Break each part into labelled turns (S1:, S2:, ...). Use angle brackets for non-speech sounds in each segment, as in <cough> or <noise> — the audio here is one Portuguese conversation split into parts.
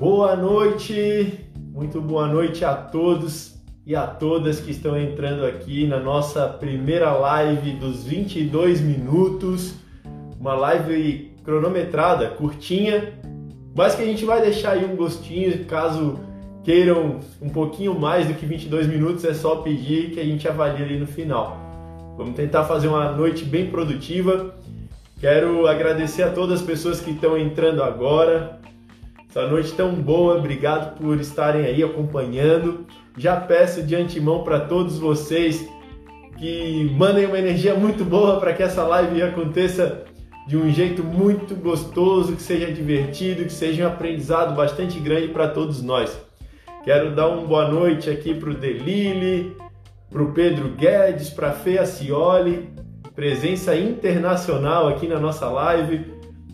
S1: Boa noite, muito boa noite a todos e a todas que estão entrando aqui na nossa primeira live dos 22 minutos. Uma live cronometrada, curtinha, mas que a gente vai deixar aí um gostinho caso queiram um pouquinho mais do que 22 minutos, é só pedir que a gente avalie ali no final. Vamos tentar fazer uma noite bem produtiva. Quero agradecer a todas as pessoas que estão entrando agora. Essa noite tão boa, obrigado por estarem aí acompanhando. Já peço de antemão para todos vocês que mandem uma energia muito boa para que essa live aconteça de um jeito muito gostoso, que seja divertido, que seja um aprendizado bastante grande para todos nós. Quero dar uma boa noite aqui para o Delili, para o Pedro Guedes, para a Fê Cioli, presença internacional aqui na nossa live.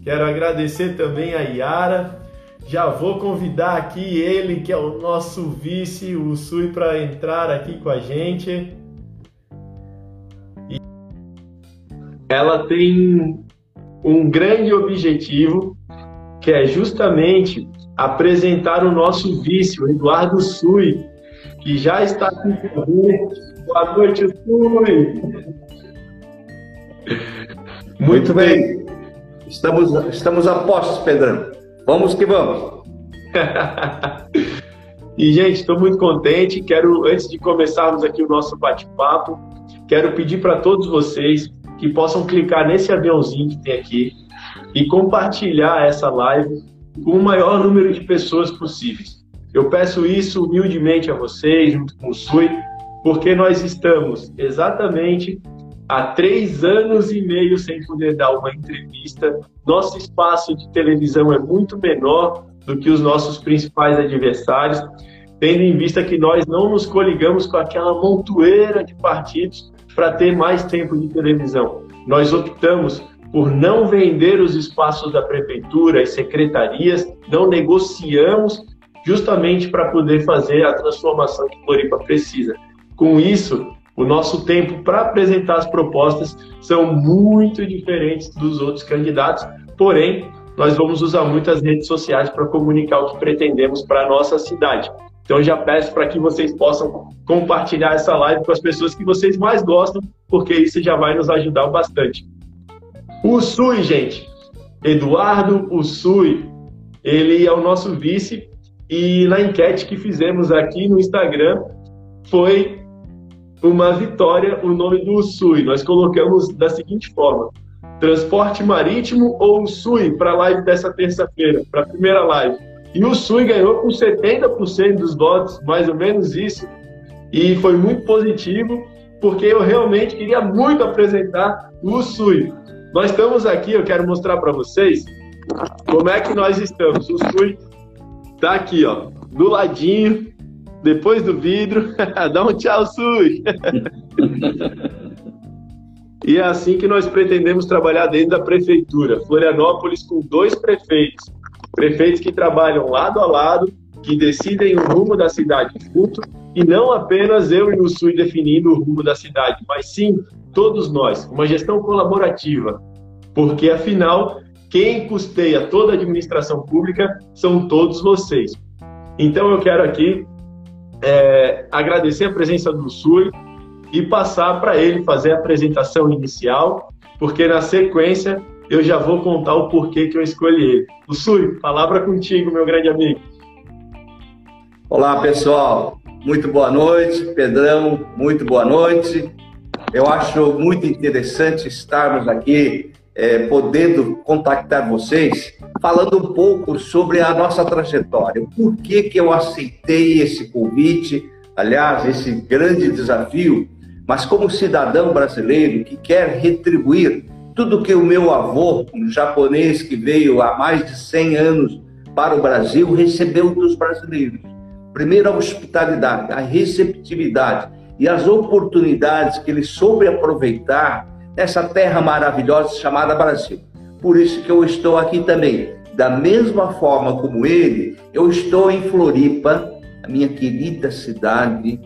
S1: Quero agradecer também a Yara. Já vou convidar aqui ele, que é o nosso vice, o Sui, para entrar aqui com a gente. E ela tem um grande objetivo, que é justamente apresentar o nosso vice, o Eduardo Sui, que já está aqui conosco. Boa noite, Sui!
S2: Muito, Muito bem. bem. Estamos, estamos a postos, Pedrão. Vamos que vamos. <laughs>
S1: e, gente, estou muito contente. Quero, antes de começarmos aqui o nosso bate-papo, quero pedir para todos vocês que possam clicar nesse aviãozinho que tem aqui e compartilhar essa live com o maior número de pessoas possíveis. Eu peço isso humildemente a vocês, junto com o SUI, porque nós estamos exatamente há três anos e meio sem poder dar uma entrevista. Nosso espaço de televisão é muito menor do que os nossos principais adversários, tendo em vista que nós não nos coligamos com aquela montoeira de partidos para ter mais tempo de televisão. Nós optamos por não vender os espaços da prefeitura e secretarias, não negociamos justamente para poder fazer a transformação que Floripa precisa. Com isso, o nosso tempo para apresentar as propostas são muito diferentes dos outros candidatos, porém, nós vamos usar muitas redes sociais para comunicar o que pretendemos para a nossa cidade. Então, já peço para que vocês possam compartilhar essa live com as pessoas que vocês mais gostam, porque isso já vai nos ajudar bastante. O Sui, gente. Eduardo Usui, ele é o nosso vice e na enquete que fizemos aqui no Instagram foi uma vitória o nome do Usui. Nós colocamos da seguinte forma: transporte marítimo ou Usui para a live dessa terça-feira, para a primeira live. E o Sui ganhou com 70% dos votos, mais ou menos isso. E foi muito positivo, porque eu realmente queria muito apresentar o Sui. Nós estamos aqui, eu quero mostrar para vocês como é que nós estamos. O Sui está aqui, ó, do ladinho, depois do vidro. <laughs> Dá um tchau, Sui! <laughs> e é assim que nós pretendemos trabalhar dentro da prefeitura. Florianópolis com dois prefeitos. Prefeitos que trabalham lado a lado, que decidem o rumo da cidade junto, e não apenas eu e o Sui definindo o rumo da cidade, mas sim todos nós, uma gestão colaborativa, porque afinal, quem custeia toda a administração pública são todos vocês. Então eu quero aqui é, agradecer a presença do Sui e passar para ele fazer a apresentação inicial, porque na sequência eu já vou contar o porquê que eu escolhi ele. O Sui, palavra contigo, meu grande amigo.
S2: Olá, pessoal. Muito boa noite. Pedrão, muito boa noite. Eu acho muito interessante estarmos aqui, é, podendo contactar vocês, falando um pouco sobre a nossa trajetória. Por que, que eu aceitei esse convite, aliás, esse grande desafio, mas como cidadão brasileiro que quer retribuir tudo que o meu avô, um japonês que veio há mais de 100 anos para o Brasil, recebeu dos brasileiros. Primeiro, a hospitalidade, a receptividade, e as oportunidades que ele soube aproveitar nessa terra maravilhosa chamada Brasil. Por isso que eu estou aqui também. Da mesma forma como ele, eu estou em Floripa, a minha querida cidade,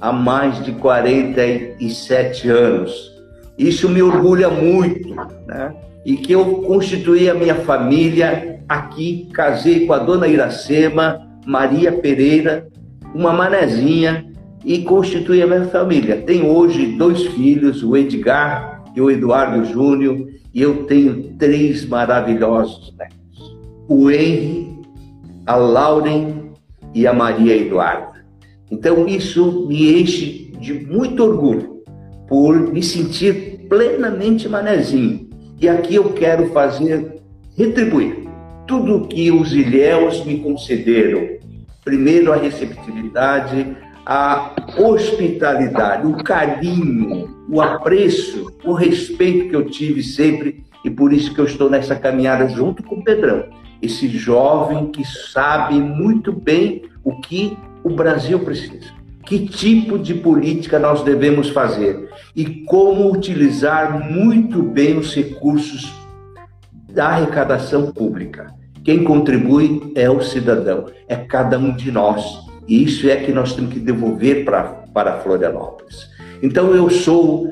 S2: há mais de 47 anos. Isso me orgulha muito, né? E que eu constituí a minha família aqui, casei com a dona Iracema Maria Pereira, uma manezinha, e constituí a minha família. Tenho hoje dois filhos, o Edgar e o Eduardo Júnior, e eu tenho três maravilhosos netos: o Henry, a Lauren e a Maria Eduarda. Então, isso me enche de muito orgulho por me sentir plenamente manezinho. E aqui eu quero fazer, retribuir tudo que os ilhéus me concederam. Primeiro, a receptividade, a hospitalidade, o carinho, o apreço, o respeito que eu tive sempre e por isso que eu estou nessa caminhada junto com o Pedrão, esse jovem que sabe muito bem o que o Brasil precisa, que tipo de política nós devemos fazer e como utilizar muito bem os recursos da arrecadação pública. Quem contribui é o cidadão, é cada um de nós. E isso é que nós temos que devolver para, para Florianópolis. Então, eu sou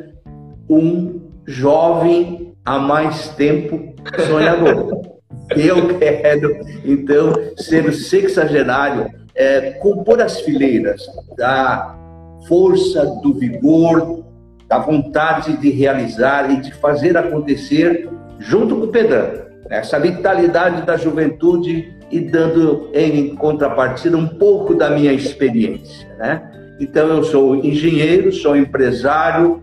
S2: um jovem há mais tempo sonhador. <laughs> eu quero, então, ser sexagenário, é, compor as fileiras da força, do vigor, da vontade de realizar e de fazer acontecer junto com o Pedrão essa vitalidade da juventude e dando em contrapartida um pouco da minha experiência, né? Então eu sou engenheiro, sou empresário,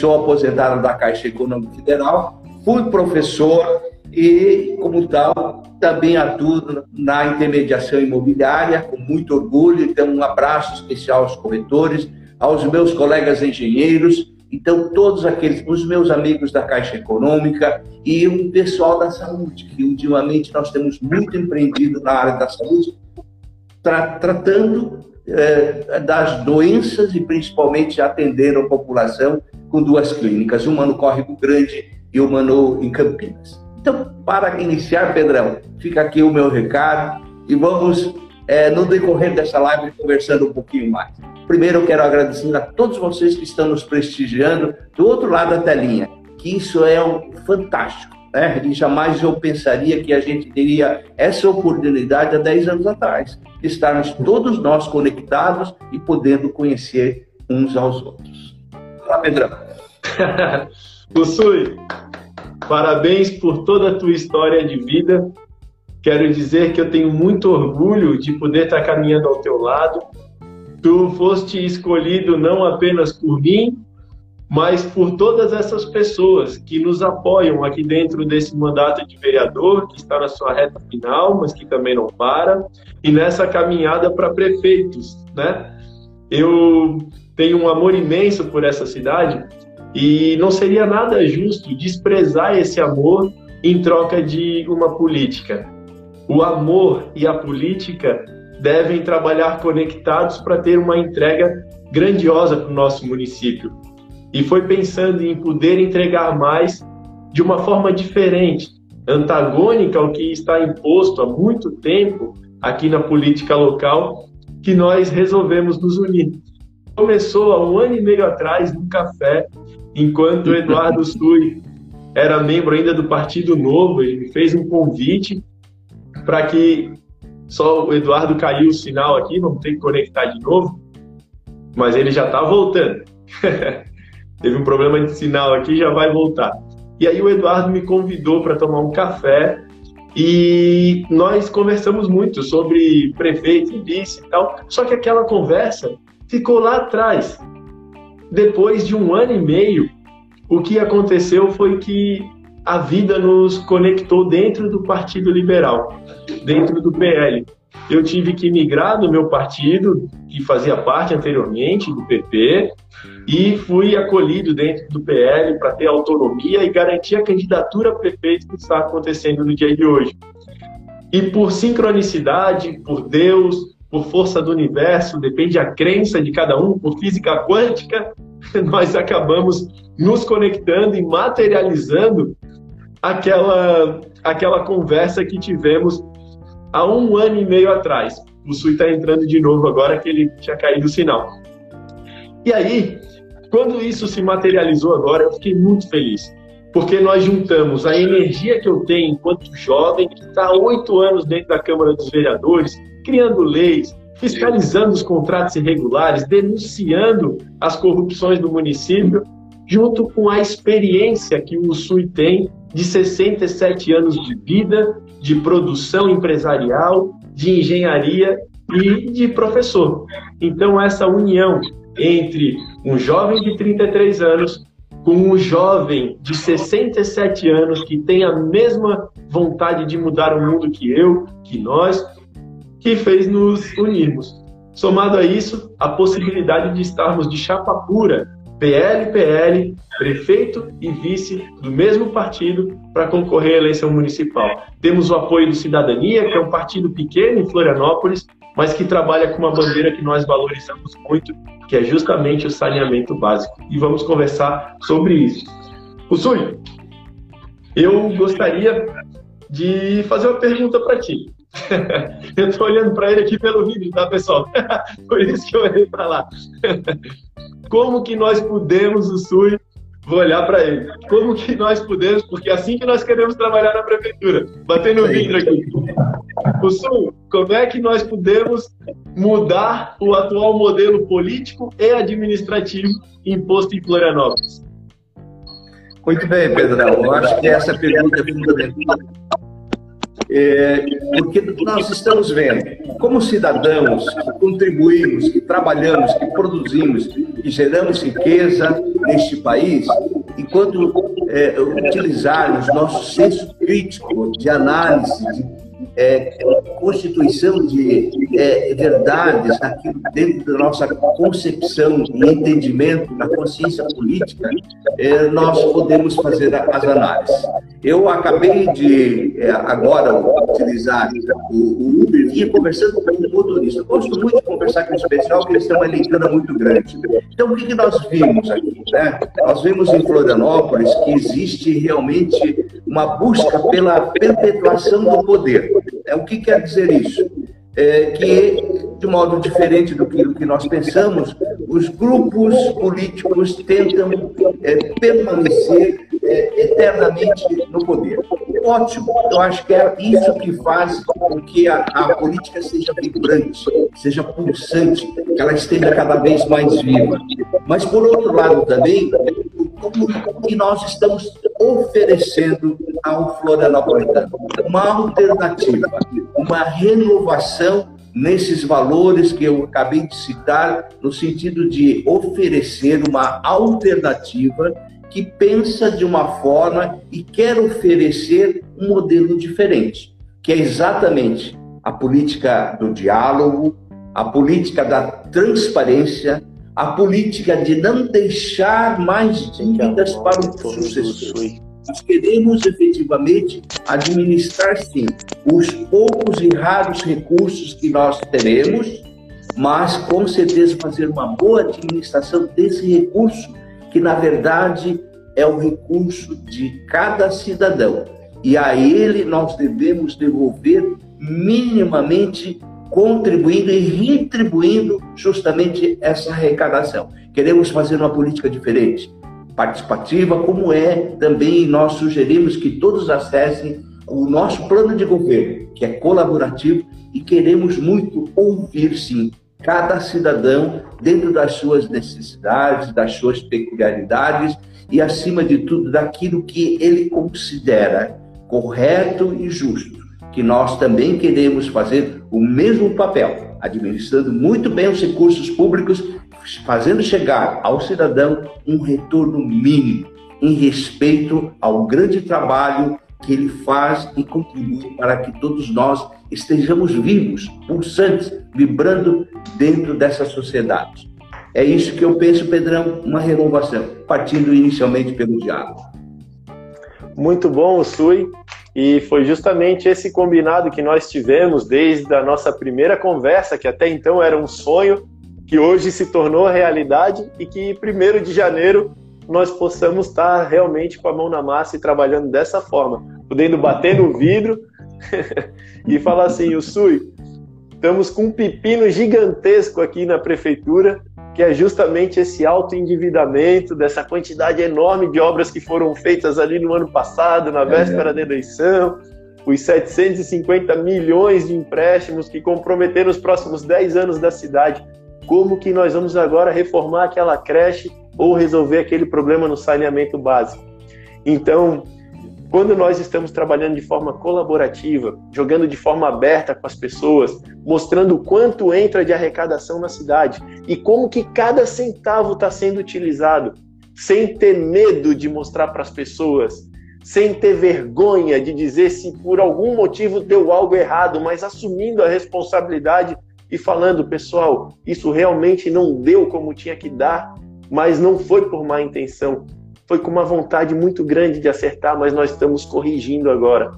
S2: sou aposentado da Caixa Econômica Federal, fui professor e, como tal, também atuo na intermediação imobiliária com muito orgulho. Então, um abraço especial aos corretores, aos meus colegas engenheiros então, todos aqueles, os meus amigos da Caixa Econômica e o pessoal da saúde, que ultimamente nós temos muito empreendido na área da saúde, tra tratando eh, das doenças e principalmente atendendo a população com duas clínicas, uma no Córrego Grande e uma no, em Campinas. Então, para iniciar, Pedrão, fica aqui o meu recado e vamos, eh, no decorrer dessa live, conversando um pouquinho mais. Primeiro, eu quero agradecer a todos vocês que estão nos prestigiando do outro lado da telinha, que isso é um fantástico. Né? E jamais eu pensaria que a gente teria essa oportunidade há 10 anos atrás, estarmos todos nós conectados e podendo conhecer uns aos outros. Fala, Pedrão. <laughs>
S1: Possui, parabéns por toda a tua história de vida. Quero dizer que eu tenho muito orgulho de poder estar caminhando ao teu lado Tu foste escolhido não apenas por mim, mas por todas essas pessoas que nos apoiam aqui dentro desse mandato de vereador, que está na sua reta final, mas que também não para, e nessa caminhada para prefeitos, né? Eu tenho um amor imenso por essa cidade e não seria nada justo desprezar esse amor em troca de uma política. O amor e a política devem trabalhar conectados para ter uma entrega grandiosa para o nosso município. E foi pensando em poder entregar mais de uma forma diferente, antagônica ao que está imposto há muito tempo aqui na política local, que nós resolvemos nos unir. Começou há um ano e meio atrás, num café, enquanto o Eduardo <laughs> Sui era membro ainda do Partido Novo, ele me fez um convite para que só o Eduardo caiu o sinal aqui, vamos ter que conectar de novo. Mas ele já está voltando. <laughs> Teve um problema de sinal aqui, já vai voltar. E aí o Eduardo me convidou para tomar um café e nós conversamos muito sobre prefeito e vice e tal. Só que aquela conversa ficou lá atrás. Depois de um ano e meio, o que aconteceu foi que a vida nos conectou dentro do Partido Liberal, dentro do PL. Eu tive que migrar do meu partido, que fazia parte anteriormente do PP, e fui acolhido dentro do PL para ter autonomia e garantir a candidatura a prefeito que está acontecendo no dia de hoje. E por sincronicidade, por Deus, por força do universo, depende a crença de cada um, por física quântica, <laughs> nós acabamos nos conectando e materializando aquela, aquela conversa que tivemos há um ano e meio atrás. O Sui está entrando de novo agora que ele tinha caído o sinal. E aí, quando isso se materializou agora, eu fiquei muito feliz. porque nós juntamos a energia que eu tenho enquanto jovem, que está oito anos dentro da Câmara dos Vereadores, criando leis, fiscalizando os contratos irregulares, denunciando as corrupções do município, junto com a experiência que o SUI tem de 67 anos de vida, de produção empresarial, de engenharia e de professor. Então, essa união entre um jovem de 33 anos com um jovem de 67 anos que tem a mesma vontade de mudar o mundo que eu, que nós, que fez nos unirmos. Somado a isso, a possibilidade de estarmos de chapa pura, PL, PL, prefeito e vice do mesmo partido para concorrer à eleição municipal. Temos o apoio do Cidadania, que é um partido pequeno em Florianópolis, mas que trabalha com uma bandeira que nós valorizamos muito, que é justamente o saneamento básico. E vamos conversar sobre isso. O Sul, eu gostaria de fazer uma pergunta para ti. <laughs> eu estou olhando para ele aqui pelo vídeo, tá, pessoal? <laughs> Por isso que eu olhei para lá. <laughs> Como que nós podemos, o Sul, vou olhar para ele. Como que nós podemos, porque é assim que nós queremos trabalhar na prefeitura, batendo no vidro aqui. O Sul, como é que nós podemos mudar o atual modelo político e administrativo imposto em Florianópolis?
S2: Muito bem, Pedrão. Eu acho que essa pergunta é fundamental. É, porque nós estamos vendo, como cidadãos que contribuímos, que trabalhamos, que produzimos, que geramos riqueza neste país, enquanto é, utilizarmos nosso senso crítico de análise, de é, constituição de é, verdades naquilo dentro da nossa concepção e entendimento da consciência política, é, nós podemos fazer as análises. Eu acabei de, é, agora, utilizar o, o Uber, vinha conversando com um motorista. Eu gosto muito de conversar com o especial, porque eles têm uma leitura muito grande. Então, o que, nós vimos aqui? Né? Nós vimos em Florianópolis que existe realmente uma busca pela perpetuação do poder. É, o que quer dizer isso? É que, de modo diferente do que, do que nós pensamos, os grupos políticos tentam é, permanecer eternamente no poder. Ótimo, eu acho que é isso que faz com que a, a política seja vibrante, seja pulsante, que ela esteja cada vez mais viva. Mas, por outro lado, também, como que nós estamos oferecendo ao Florianopolitano? Uma alternativa, uma renovação nesses valores que eu acabei de citar, no sentido de oferecer uma alternativa que pensa de uma forma e quer oferecer um modelo diferente, que é exatamente a política do diálogo, a política da transparência, a política de não deixar mais dívidas para o sucessor. Nós queremos efetivamente administrar, sim, os poucos e raros recursos que nós teremos, mas com certeza fazer uma boa administração desse recurso, que na verdade é o recurso de cada cidadão. E a ele nós devemos devolver minimamente contribuindo e retribuindo justamente essa arrecadação. Queremos fazer uma política diferente, participativa, como é também nós sugerimos que todos acessem o nosso plano de governo, que é colaborativo, e queremos muito ouvir, sim, cada cidadão dentro das suas necessidades, das suas peculiaridades e, acima de tudo, daquilo que ele considera correto e justo que nós também queremos fazer o mesmo papel, administrando muito bem os recursos públicos, fazendo chegar ao cidadão um retorno mínimo em respeito ao grande trabalho que ele faz e contribui para que todos nós estejamos vivos, pulsantes, vibrando dentro dessa sociedade. É isso que eu penso, Pedrão, uma renovação, partindo inicialmente pelo diálogo.
S1: Muito bom, Sui. E foi justamente esse combinado que nós tivemos desde a nossa primeira conversa, que até então era um sonho, que hoje se tornou realidade e que primeiro de janeiro nós possamos estar realmente com a mão na massa e trabalhando dessa forma, podendo bater no vidro <laughs> e falar assim, o Sui, estamos com um pepino gigantesco aqui na prefeitura que é justamente esse alto endividamento dessa quantidade enorme de obras que foram feitas ali no ano passado, na véspera é, da eleição, os 750 milhões de empréstimos que comprometeram os próximos 10 anos da cidade. Como que nós vamos agora reformar aquela creche ou resolver aquele problema no saneamento básico? Então, quando nós estamos trabalhando de forma colaborativa, jogando de forma aberta com as pessoas, mostrando quanto entra de arrecadação na cidade e como que cada centavo está sendo utilizado, sem ter medo de mostrar para as pessoas, sem ter vergonha de dizer se por algum motivo deu algo errado, mas assumindo a responsabilidade e falando, pessoal, isso realmente não deu como tinha que dar, mas não foi por má intenção foi com uma vontade muito grande de acertar, mas nós estamos corrigindo agora.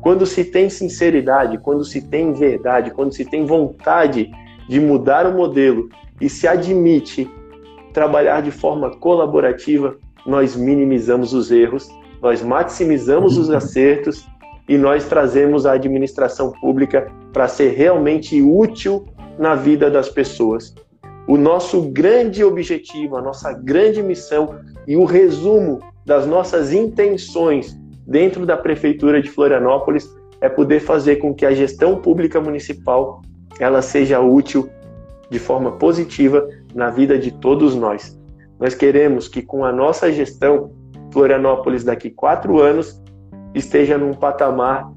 S1: Quando se tem sinceridade, quando se tem verdade, quando se tem vontade de mudar o modelo e se admite trabalhar de forma colaborativa, nós minimizamos os erros, nós maximizamos os acertos e nós trazemos a administração pública para ser realmente útil na vida das pessoas. O nosso grande objetivo, a nossa grande missão e o resumo das nossas intenções dentro da prefeitura de Florianópolis é poder fazer com que a gestão pública municipal ela seja útil de forma positiva na vida de todos nós. Nós queremos que com a nossa gestão Florianópolis daqui quatro anos esteja num patamar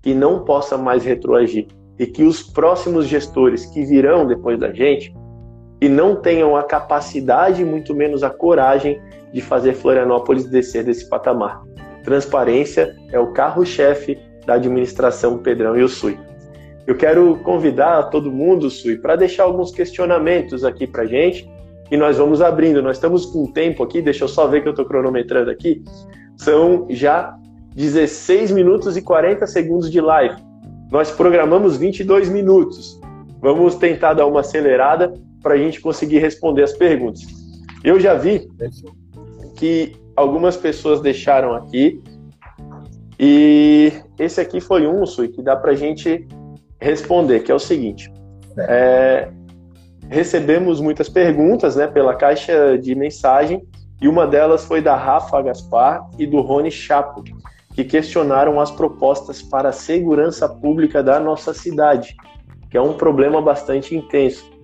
S1: que não possa mais retroagir e que os próximos gestores que virão depois da gente e não tenham a capacidade, muito menos a coragem, de fazer Florianópolis descer desse patamar. Transparência é o carro-chefe da administração Pedrão e o Sui. Eu quero convidar todo mundo, Sui, para deixar alguns questionamentos aqui para gente e nós vamos abrindo. Nós estamos com tempo aqui, deixa eu só ver que eu estou cronometrando aqui. São já 16 minutos e 40 segundos de live. Nós programamos 22 minutos. Vamos tentar dar uma acelerada para a gente conseguir responder as perguntas. Eu já vi que algumas pessoas deixaram aqui e esse aqui foi um, Sui, que dá para a gente responder, que é o seguinte. É, recebemos muitas perguntas né, pela caixa de mensagem e uma delas foi da Rafa Gaspar e do Rony Chapo, que questionaram as propostas para a segurança pública da nossa cidade, que é um problema bastante intenso.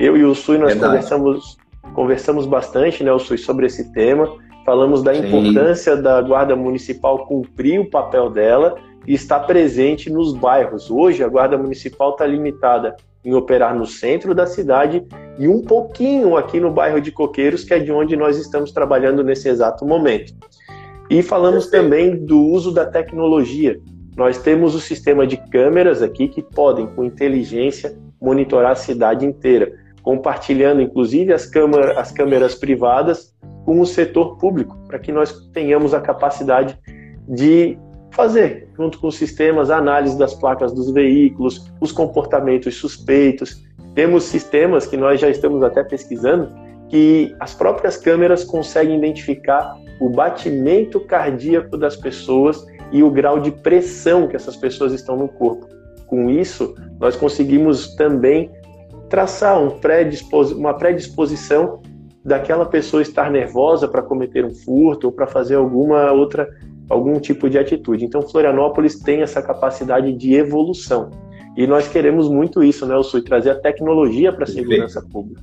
S1: Eu e o Sui, nós conversamos, conversamos bastante, né, o Sui, sobre esse tema. Falamos da Sim. importância da Guarda Municipal cumprir o papel dela e estar presente nos bairros. Hoje, a Guarda Municipal está limitada em operar no centro da cidade e um pouquinho aqui no bairro de Coqueiros, que é de onde nós estamos trabalhando nesse exato momento. E falamos também do uso da tecnologia. Nós temos o sistema de câmeras aqui que podem, com inteligência, monitorar a cidade inteira compartilhando inclusive as, câmera, as câmeras privadas com o setor público, para que nós tenhamos a capacidade de fazer, junto com os sistemas, a análise das placas dos veículos, os comportamentos suspeitos. Temos sistemas que nós já estamos até pesquisando que as próprias câmeras conseguem identificar o batimento cardíaco das pessoas e o grau de pressão que essas pessoas estão no corpo. Com isso, nós conseguimos também traçar um predispos uma predisposição daquela pessoa estar nervosa para cometer um furto ou para fazer alguma outra algum tipo de atitude. Então Florianópolis tem essa capacidade de evolução. E nós queremos muito isso, né, Sul, trazer a tecnologia para a segurança pública.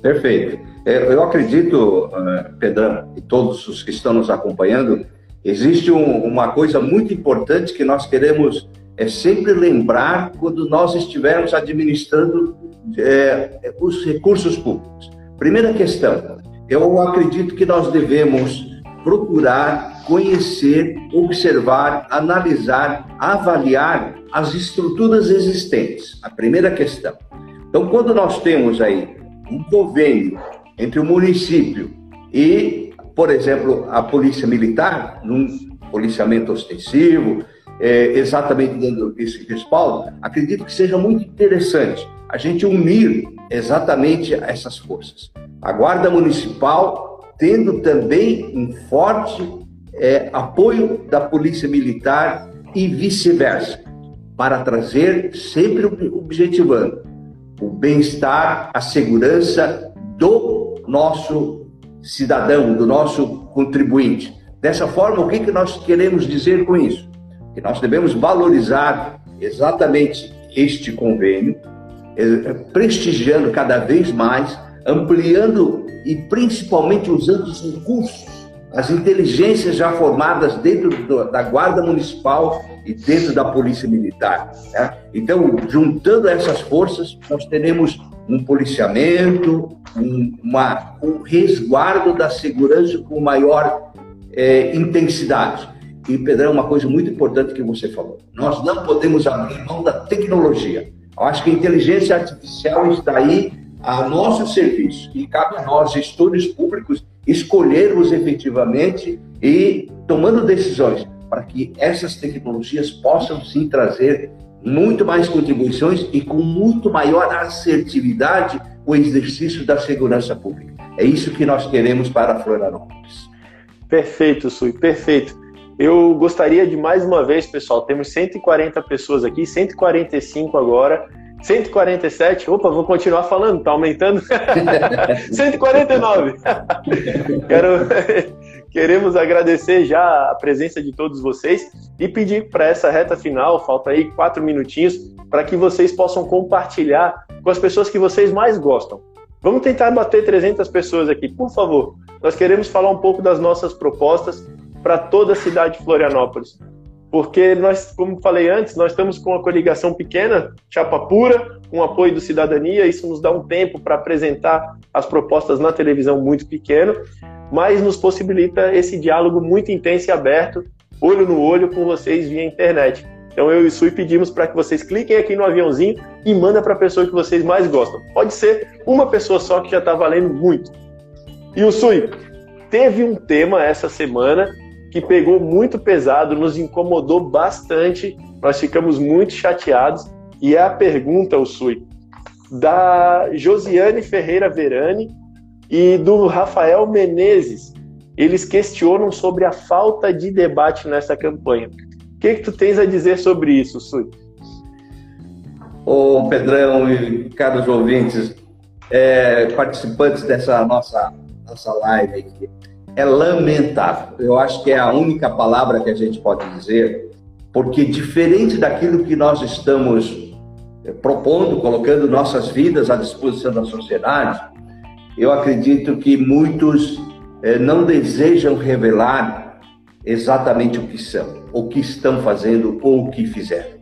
S2: Perfeito. É, eu acredito, eh, Pedrão, e todos os que estão nos acompanhando, existe um, uma coisa muito importante que nós queremos é sempre lembrar quando nós estivermos administrando é, os recursos públicos. Primeira questão, eu acredito que nós devemos procurar conhecer, observar, analisar, avaliar as estruturas existentes. A primeira questão. Então, quando nós temos aí um convênio entre o município e, por exemplo, a polícia militar, num policiamento ostensivo, é, exatamente dando esse respaldo, acredito que seja muito interessante a gente unir exatamente essas forças. A Guarda Municipal tendo também um forte é, apoio da Polícia Militar e vice-versa, para trazer, sempre objetivando, o bem-estar, a segurança do nosso cidadão, do nosso contribuinte. Dessa forma, o que, que nós queremos dizer com isso? Que nós devemos valorizar exatamente este convênio, eh, prestigiando cada vez mais, ampliando e principalmente usando os recursos, as inteligências já formadas dentro da Guarda Municipal e dentro da Polícia Militar. Né? Então, juntando essas forças, nós teremos um policiamento, um, uma, um resguardo da segurança com maior é, intensidade. E, Pedrão, uma coisa muito importante que você falou: nós não podemos abrir mão da tecnologia. Eu acho que a inteligência artificial está aí a nosso serviço e cabe a nós, gestores públicos, escolhermos efetivamente e tomando decisões para que essas tecnologias possam sim trazer muito mais contribuições e com muito maior assertividade o exercício da segurança pública. É isso que nós queremos para Florianópolis.
S1: Perfeito, Sui, perfeito. Eu gostaria de mais uma vez, pessoal, temos 140 pessoas aqui, 145 agora, 147. Opa, vou continuar falando, tá aumentando. <laughs> 149. <laughs> Quero <laughs> queremos agradecer já a presença de todos vocês e pedir para essa reta final, falta aí quatro minutinhos, para que vocês possam compartilhar com as pessoas que vocês mais gostam. Vamos tentar bater 300 pessoas aqui, por favor. Nós queremos falar um pouco das nossas propostas para toda a cidade de Florianópolis porque nós, como falei antes, nós estamos com uma coligação pequena, chapa pura, com apoio do Cidadania, isso nos dá um tempo para apresentar as propostas na televisão muito pequeno, mas nos possibilita esse diálogo muito intenso e aberto, olho no olho com vocês via internet. Então eu e o Sui pedimos para que vocês cliquem aqui no aviãozinho e mandem para a pessoa que vocês mais gostam. Pode ser uma pessoa só que já está valendo muito. E o Sui, teve um tema essa semana que pegou muito pesado, nos incomodou bastante, nós ficamos muito chateados. E é a pergunta, o Sui, da Josiane Ferreira Verani e do Rafael Menezes. Eles questionam sobre a falta de debate nessa campanha. O que, que tu tens a dizer sobre isso, Sui?
S2: Ô Pedrão e caros ouvintes, é, participantes dessa nossa, nossa live aqui é lamentável. Eu acho que é a única palavra que a gente pode dizer, porque diferente daquilo que nós estamos eh, propondo, colocando nossas vidas à disposição da sociedade, eu acredito que muitos eh, não desejam revelar exatamente o que são, o que estão fazendo ou o que fizeram.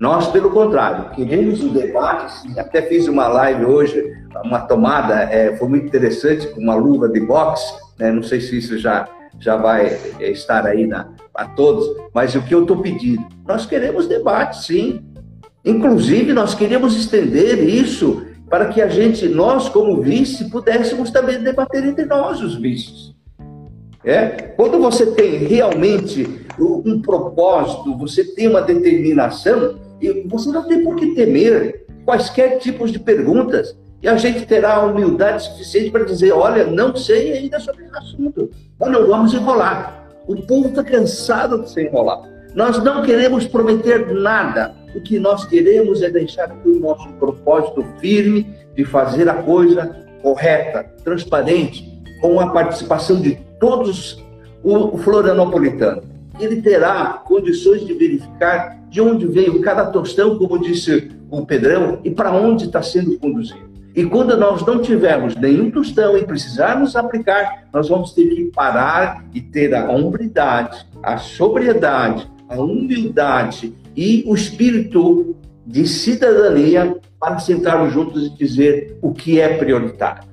S2: Nós, pelo contrário, queremos o debate, até fiz uma live hoje, uma tomada, é, foi muito interessante, com uma luva de boxe, né? não sei se isso já, já vai estar aí para todos, mas o que eu estou pedindo? Nós queremos debate, sim. Inclusive, nós queremos estender isso para que a gente, nós como vice, pudéssemos também debater entre nós os vices. É? Quando você tem realmente um propósito, você tem uma determinação, você não tem por que temer quaisquer tipos de perguntas. E a gente terá a humildade suficiente para dizer: olha, não sei ainda sobre esse assunto, mas vamos enrolar. O povo está cansado de se enrolar. Nós não queremos prometer nada. O que nós queremos é deixar o nosso propósito firme de fazer a coisa correta, transparente, com a participação de todos o florianopolitano. Ele terá condições de verificar de onde veio cada tostão, como disse o Pedrão, e para onde está sendo conduzido. E quando nós não tivermos nenhum tostão e precisarmos aplicar, nós vamos ter que parar e ter a hombridade, a sobriedade, a humildade e o espírito de cidadania para sentarmos juntos e dizer o que é prioritário.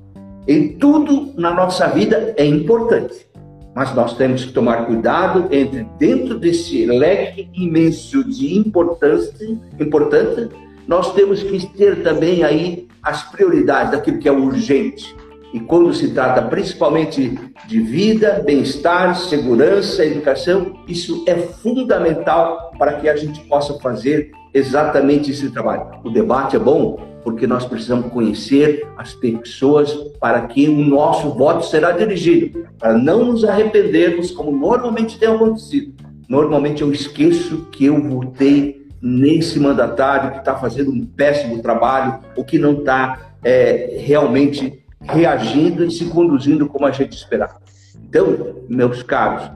S2: Em tudo na nossa vida é importante, mas nós temos que tomar cuidado entre dentro desse leque imenso de importância, importante, nós temos que ter também aí as prioridades daquilo que é urgente. E quando se trata principalmente de vida, bem-estar, segurança, educação, isso é fundamental para que a gente possa fazer exatamente esse trabalho. O debate é bom porque nós precisamos conhecer as pessoas para que o nosso voto será dirigido, para não nos arrependermos como normalmente tem acontecido. Normalmente eu esqueço que eu votei nesse mandatário que está fazendo um péssimo trabalho, ou que não está é, realmente reagindo e se conduzindo como a gente esperava. Então, meus caros,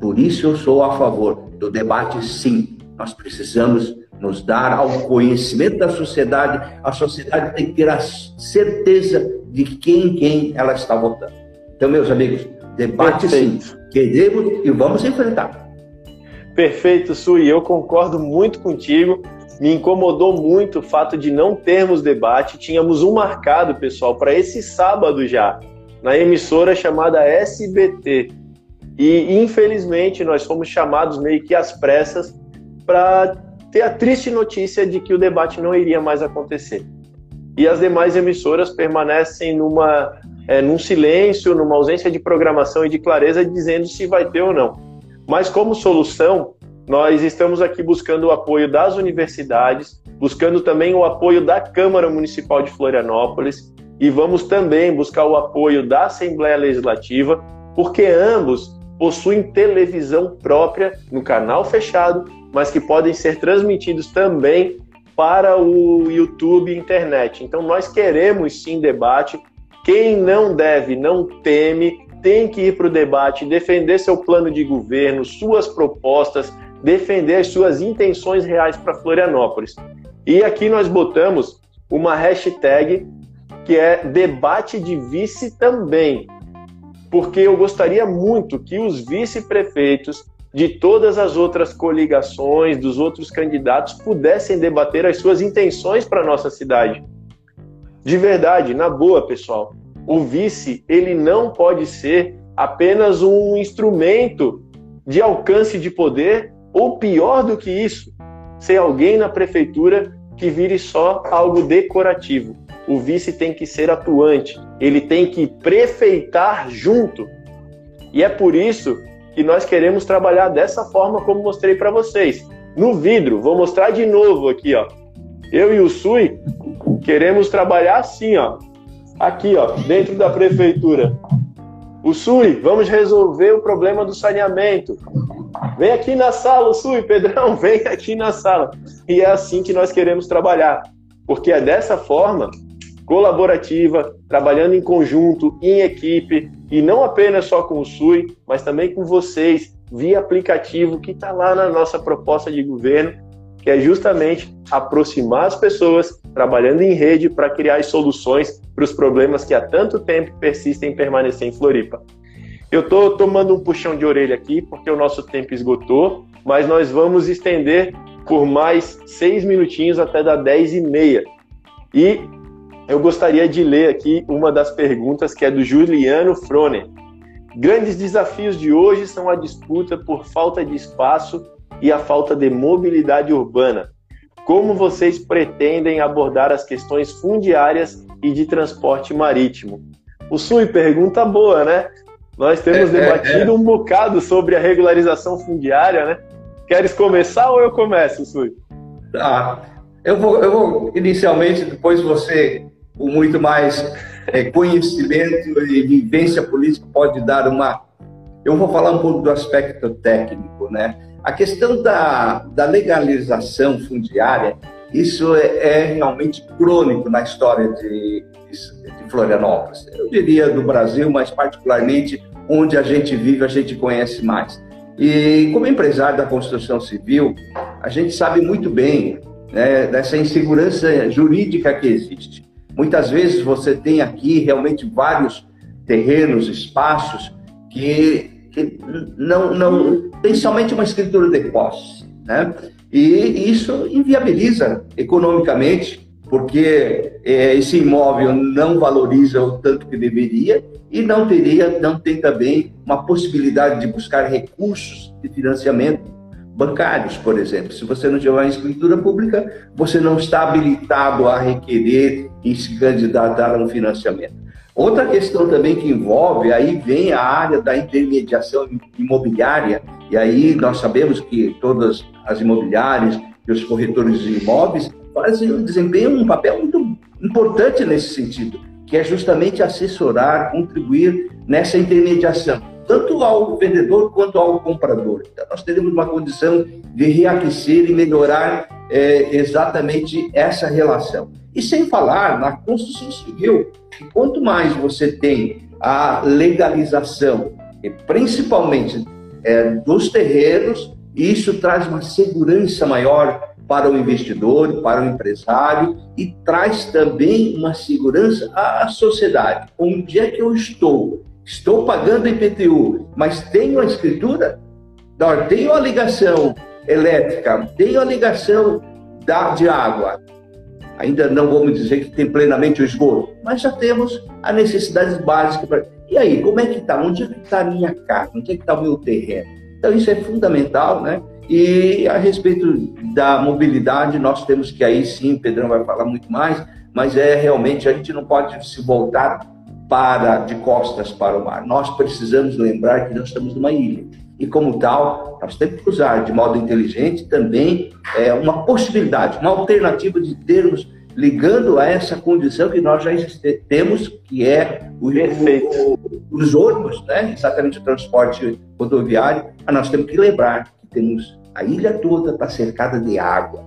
S2: por isso eu sou a favor do debate, sim. Nós precisamos nos dar ao conhecimento da sociedade. A sociedade tem que ter a certeza de quem quem ela está votando. Então, meus amigos, debate Perfeito. sim. Queremos e vamos enfrentar.
S1: Perfeito, Sui. Eu concordo muito contigo. Me incomodou muito o fato de não termos debate. Tínhamos um marcado, pessoal, para esse sábado já, na emissora chamada SBT. E infelizmente nós fomos chamados meio que às pressas para ter a triste notícia de que o debate não iria mais acontecer. E as demais emissoras permanecem numa, é, num silêncio, numa ausência de programação e de clareza, dizendo se vai ter ou não. Mas como solução, nós estamos aqui buscando o apoio das universidades, buscando também o apoio da Câmara Municipal de Florianópolis e vamos também buscar o apoio da Assembleia Legislativa, porque ambos possuem televisão própria no canal fechado, mas que podem ser transmitidos também para o YouTube e internet. Então nós queremos sim debate. Quem não deve, não teme, tem que ir para o debate, defender seu plano de governo, suas propostas, defender as suas intenções reais para Florianópolis. E aqui nós botamos uma hashtag que é debate de vice também, porque eu gostaria muito que os vice-prefeitos de todas as outras coligações, dos outros candidatos, pudessem debater as suas intenções para a nossa cidade. De verdade, na boa, pessoal, o vice ele não pode ser apenas um instrumento de alcance de poder, ou pior do que isso, ser alguém na prefeitura que vire só algo decorativo. O vice tem que ser atuante, ele tem que prefeitar junto. E é por isso que nós queremos trabalhar dessa forma como mostrei para vocês. No vidro, vou mostrar de novo aqui, ó. Eu e o Sui queremos trabalhar assim, ó. Aqui, ó, dentro da prefeitura. O Sui, vamos resolver o problema do saneamento. Vem aqui na sala, o Sui, Pedrão, <laughs> vem aqui na sala. E é assim que nós queremos trabalhar, porque é dessa forma colaborativa, trabalhando em conjunto, em equipe, e não apenas só com o SUI, mas também com vocês, via aplicativo que está lá na nossa proposta de governo, que é justamente aproximar as pessoas, trabalhando em rede para criar soluções para os problemas que há tanto tempo persistem em permanecer em Floripa. Eu estou tomando um puxão de orelha aqui, porque o nosso tempo esgotou, mas nós vamos estender por mais seis minutinhos até dar dez e meia. E eu gostaria de ler aqui uma das perguntas que é do Juliano Froner. Grandes desafios de hoje são a disputa por falta de espaço e a falta de mobilidade urbana. Como vocês pretendem abordar as questões fundiárias e de transporte marítimo? O Sui, pergunta boa, né? Nós temos é, é debatido é, é. um bocado sobre a regularização fundiária, né? Queres começar ou eu começo, Sui?
S2: Tá. Eu vou, eu vou inicialmente, depois você com muito mais é, conhecimento e vivência política pode dar uma. Eu vou falar um pouco do aspecto técnico, né? A questão da, da legalização fundiária, isso é, é realmente crônico na história de, de Florianópolis. Eu diria do Brasil, mas particularmente onde a gente vive, a gente conhece mais. E como empresário da construção civil, a gente sabe muito bem né, dessa insegurança jurídica que existe. Muitas vezes você tem aqui realmente vários terrenos, espaços que, que não, não tem somente uma escritura de posse, né? E isso inviabiliza economicamente, porque é, esse imóvel não valoriza o tanto que deveria e não teria, não tem também uma possibilidade de buscar recursos de financiamento bancários, por exemplo. Se você não tiver uma escritura pública, você não está habilitado a requerer e se candidatar a um financiamento. Outra questão também que envolve, aí vem a área da intermediação imobiliária, e aí nós sabemos que todas as imobiliárias e os corretores de imóveis fazem, desempenham um papel muito importante nesse sentido, que é justamente assessorar, contribuir nessa intermediação tanto ao vendedor quanto ao comprador. Então, nós teremos uma condição de reaquecer e melhorar é, exatamente essa relação. E sem falar na construção civil, que quanto mais você tem a legalização, e principalmente é, dos terrenos, isso traz uma segurança maior para o investidor, para o empresário e traz também uma segurança à sociedade. Onde é que eu estou? Estou pagando IPTU, mas tenho a escritura? Não, tenho a ligação elétrica, tenho a ligação da, de água. Ainda não vamos dizer que tem plenamente o esgoto, mas já temos as necessidades básicas. E aí, como é que está? Onde é está a minha casa? Onde é que está o meu terreno? Então, isso é fundamental, né? E a respeito da mobilidade, nós temos que aí sim, Pedrão vai falar muito mais, mas é realmente, a gente não pode se voltar para de costas para o mar. Nós precisamos lembrar que nós estamos numa ilha. E como tal, nós temos que usar de modo inteligente também é, uma possibilidade, uma alternativa de termos ligando a essa condição que nós já temos, que é o, o, os ônibus, né? exatamente o transporte rodoviário, mas nós temos que lembrar que temos a ilha toda está cercada de água.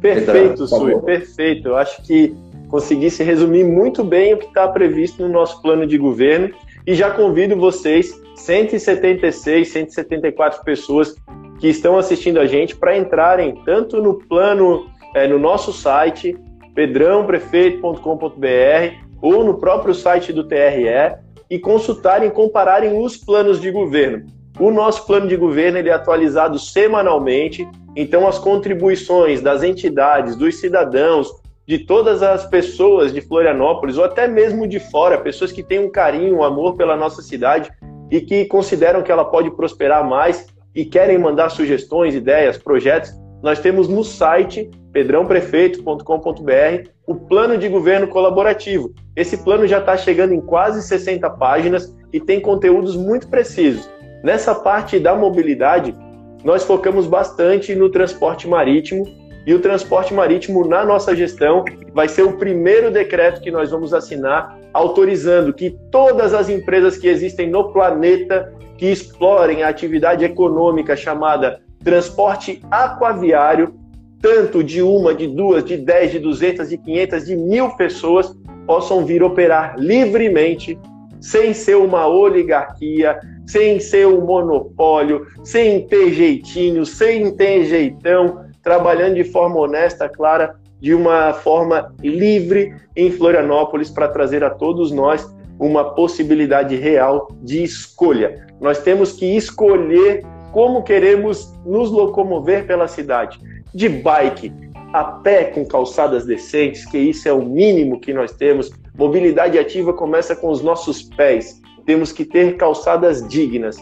S1: Perfeito, Sui, perfeito. Eu acho que conseguisse resumir muito bem o que está previsto no nosso plano de governo e já convido vocês, 176, 174 pessoas que estão assistindo a gente, para entrarem tanto no plano, é, no nosso site, pedrãoprefeito.com.br, ou no próprio site do TRE, e consultarem, compararem os planos de governo. O nosso plano de governo ele é atualizado semanalmente, então as contribuições das entidades, dos cidadãos, de todas as pessoas de Florianópolis ou até mesmo de fora, pessoas que têm um carinho, um amor pela nossa cidade e que consideram que ela pode prosperar mais e querem mandar sugestões, ideias, projetos, nós temos no site pedrãoprefeito.com.br o plano de governo colaborativo. Esse plano já está chegando em quase 60 páginas e tem conteúdos muito precisos. Nessa parte da mobilidade, nós focamos bastante no transporte marítimo e o transporte marítimo na nossa gestão vai ser o primeiro decreto que nós vamos assinar autorizando que todas as empresas que existem no planeta que explorem a atividade econômica chamada transporte aquaviário, tanto de uma, de duas, de dez, de duzentas, de quinhentas, de mil pessoas, possam vir operar livremente, sem ser uma oligarquia, sem ser um monopólio, sem ter jeitinho, sem ter jeitão, trabalhando de forma honesta, clara, de uma forma livre em Florianópolis para trazer a todos nós uma possibilidade real de escolha. Nós temos que escolher como queremos nos locomover pela cidade. De bike, a pé com calçadas decentes, que isso é o mínimo que nós temos. Mobilidade ativa começa com os nossos pés temos que ter calçadas dignas.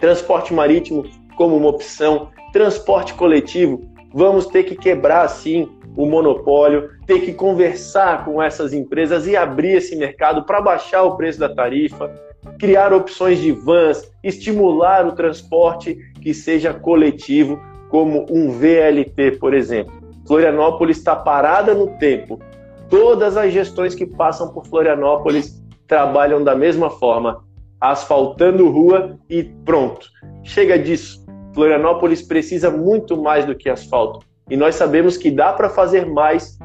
S1: Transporte marítimo como uma opção, transporte coletivo, vamos ter que quebrar sim o monopólio, ter que conversar com essas empresas e abrir esse mercado para baixar o preço da tarifa, criar opções de vans, estimular o transporte que seja coletivo, como um VLT, por exemplo. Florianópolis está parada no tempo. Todas as gestões que passam por Florianópolis trabalham da mesma forma, asfaltando rua e pronto. Chega disso. Florianópolis precisa muito mais do que asfalto. E nós sabemos que dá para fazer mais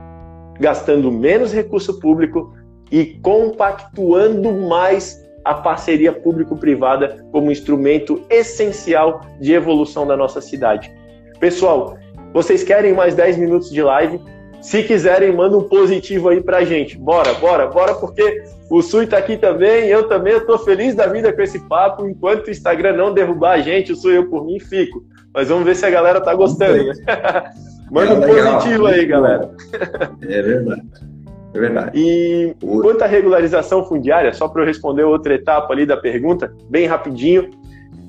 S1: gastando menos recurso público e compactuando mais a parceria público-privada como instrumento essencial de evolução da nossa cidade. Pessoal, vocês querem mais 10 minutos de live? Se quiserem, manda um positivo aí pra gente. Bora, bora, bora, porque o Sui tá aqui também, eu também, eu tô feliz da vida com esse papo. Enquanto o Instagram não derrubar a gente, o Sui eu por mim fico. Mas vamos ver se a galera tá gostando. Né? <laughs> manda um positivo aí, galera.
S2: É verdade. É verdade.
S1: E quanto à regularização fundiária, só para eu responder outra etapa ali da pergunta, bem rapidinho,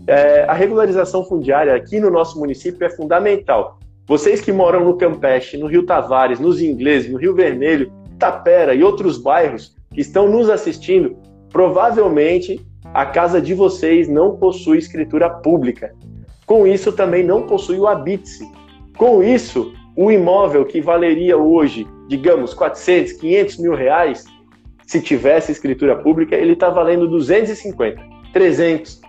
S1: é, a regularização fundiária aqui no nosso município é fundamental. Vocês que moram no Campeche, no Rio Tavares, nos Ingleses, no Rio Vermelho, Tapera e outros bairros que estão nos assistindo, provavelmente a casa de vocês não possui escritura pública. Com isso, também não possui o habite-se. Com isso, o imóvel que valeria hoje, digamos, 400, 500 mil reais, se tivesse escritura pública, ele está valendo 250. 300.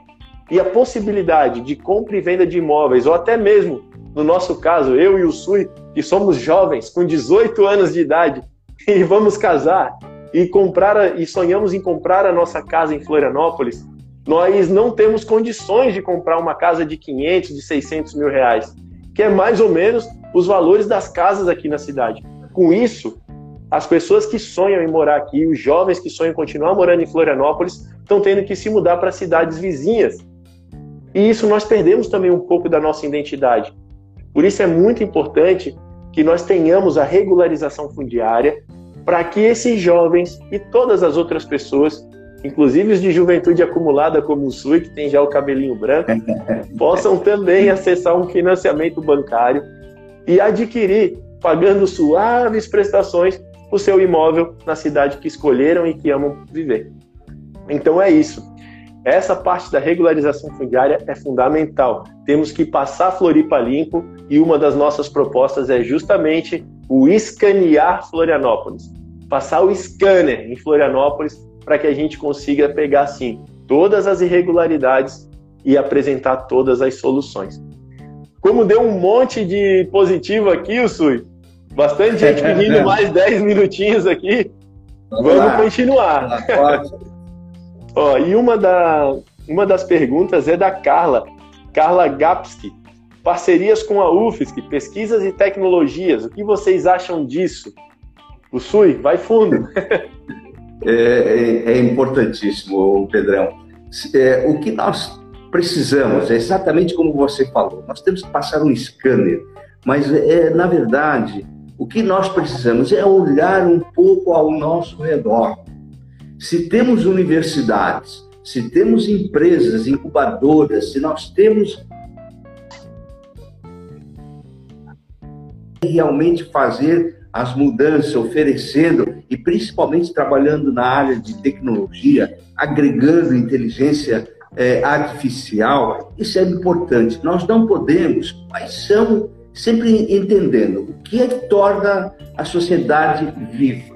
S1: E a possibilidade de compra e venda de imóveis, ou até mesmo, no nosso caso, eu e o Sui, que somos jovens, com 18 anos de idade, <laughs> e vamos casar, e comprar e sonhamos em comprar a nossa casa em Florianópolis, nós não temos condições de comprar uma casa de 500, de 600 mil reais, que é mais ou menos os valores das casas aqui na cidade. Com isso, as pessoas que sonham em morar aqui, os jovens que sonham em continuar morando em Florianópolis, estão tendo que se mudar para cidades vizinhas. E isso nós perdemos também um pouco da nossa identidade. Por isso é muito importante que nós tenhamos a regularização fundiária para que esses jovens e todas as outras pessoas, inclusive os de juventude acumulada como o Sui, que tem já o cabelinho branco, <laughs> possam também acessar um financiamento bancário e adquirir, pagando suaves prestações, o seu imóvel na cidade que escolheram e que amam viver. Então é isso. Essa parte da regularização fundiária é fundamental. Temos que passar Floripa limpo e uma das nossas propostas é justamente o escanear Florianópolis. Passar o scanner em Florianópolis para que a gente consiga pegar, assim, todas as irregularidades e apresentar todas as soluções. Como deu um monte de positivo aqui, o Sui, bastante gente <laughs> pedindo mais 10 minutinhos aqui, vamos, vamos continuar. Ó, e uma, da, uma das perguntas é da Carla, Carla Gapski. Parcerias com a UFSC, pesquisas e tecnologias, o que vocês acham disso? O SUI, vai fundo. <laughs>
S2: É, é, é importantíssimo, Pedrão. É, o que nós precisamos, é exatamente como você falou, nós temos que passar um scanner, mas é, na verdade, o que nós precisamos é olhar um pouco ao nosso redor. Se temos universidades, se temos empresas incubadoras, se nós temos realmente fazer as mudanças, oferecendo e principalmente trabalhando na área de tecnologia, agregando inteligência é, artificial, isso é importante. Nós não podemos, mas são sempre entendendo o que é que torna a sociedade viva.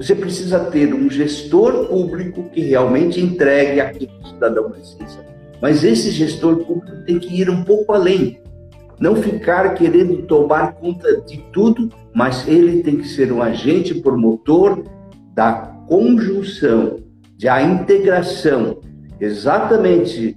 S2: Você precisa ter um gestor público que realmente entregue aquilo que o cidadão precisa. Mas esse gestor público tem que ir um pouco além. Não ficar querendo tomar conta de tudo, mas ele tem que ser um agente promotor da conjunção, da integração, exatamente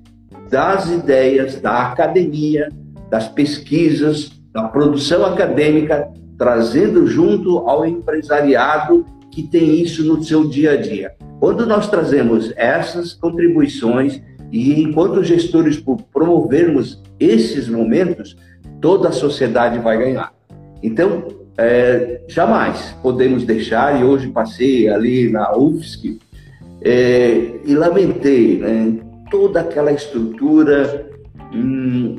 S2: das ideias da academia, das pesquisas, da produção acadêmica, trazendo junto ao empresariado que tem isso no seu dia a dia. Quando nós trazemos essas contribuições e enquanto gestores promovermos esses momentos, toda a sociedade vai ganhar. Então, é, jamais podemos deixar, e hoje passei ali na UFSC é, e lamentei né, toda aquela estrutura hum,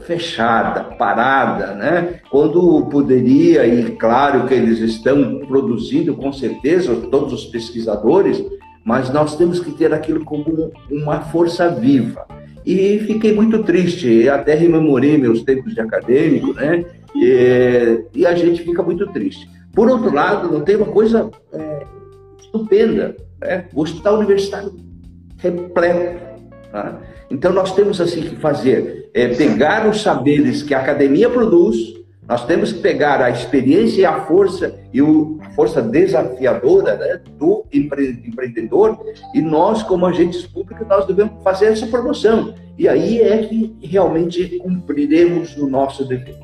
S2: fechada, parada, né? Quando poderia, e claro que eles estão produzindo com certeza, todos os pesquisadores, mas nós temos que ter aquilo como uma força viva. E fiquei muito triste, até rememorei meus tempos de acadêmico, né? E, e a gente fica muito triste. Por outro lado, não tem uma coisa é, estupenda, né? O hospital universitário repleto. Tá? Então nós temos assim que fazer é pegar os saberes que a academia produz, nós temos que pegar a experiência e a força e o, a força desafiadora né, do empre, empreendedor e nós como agentes públicos nós devemos fazer essa promoção e aí é que realmente cumpriremos o nosso dever.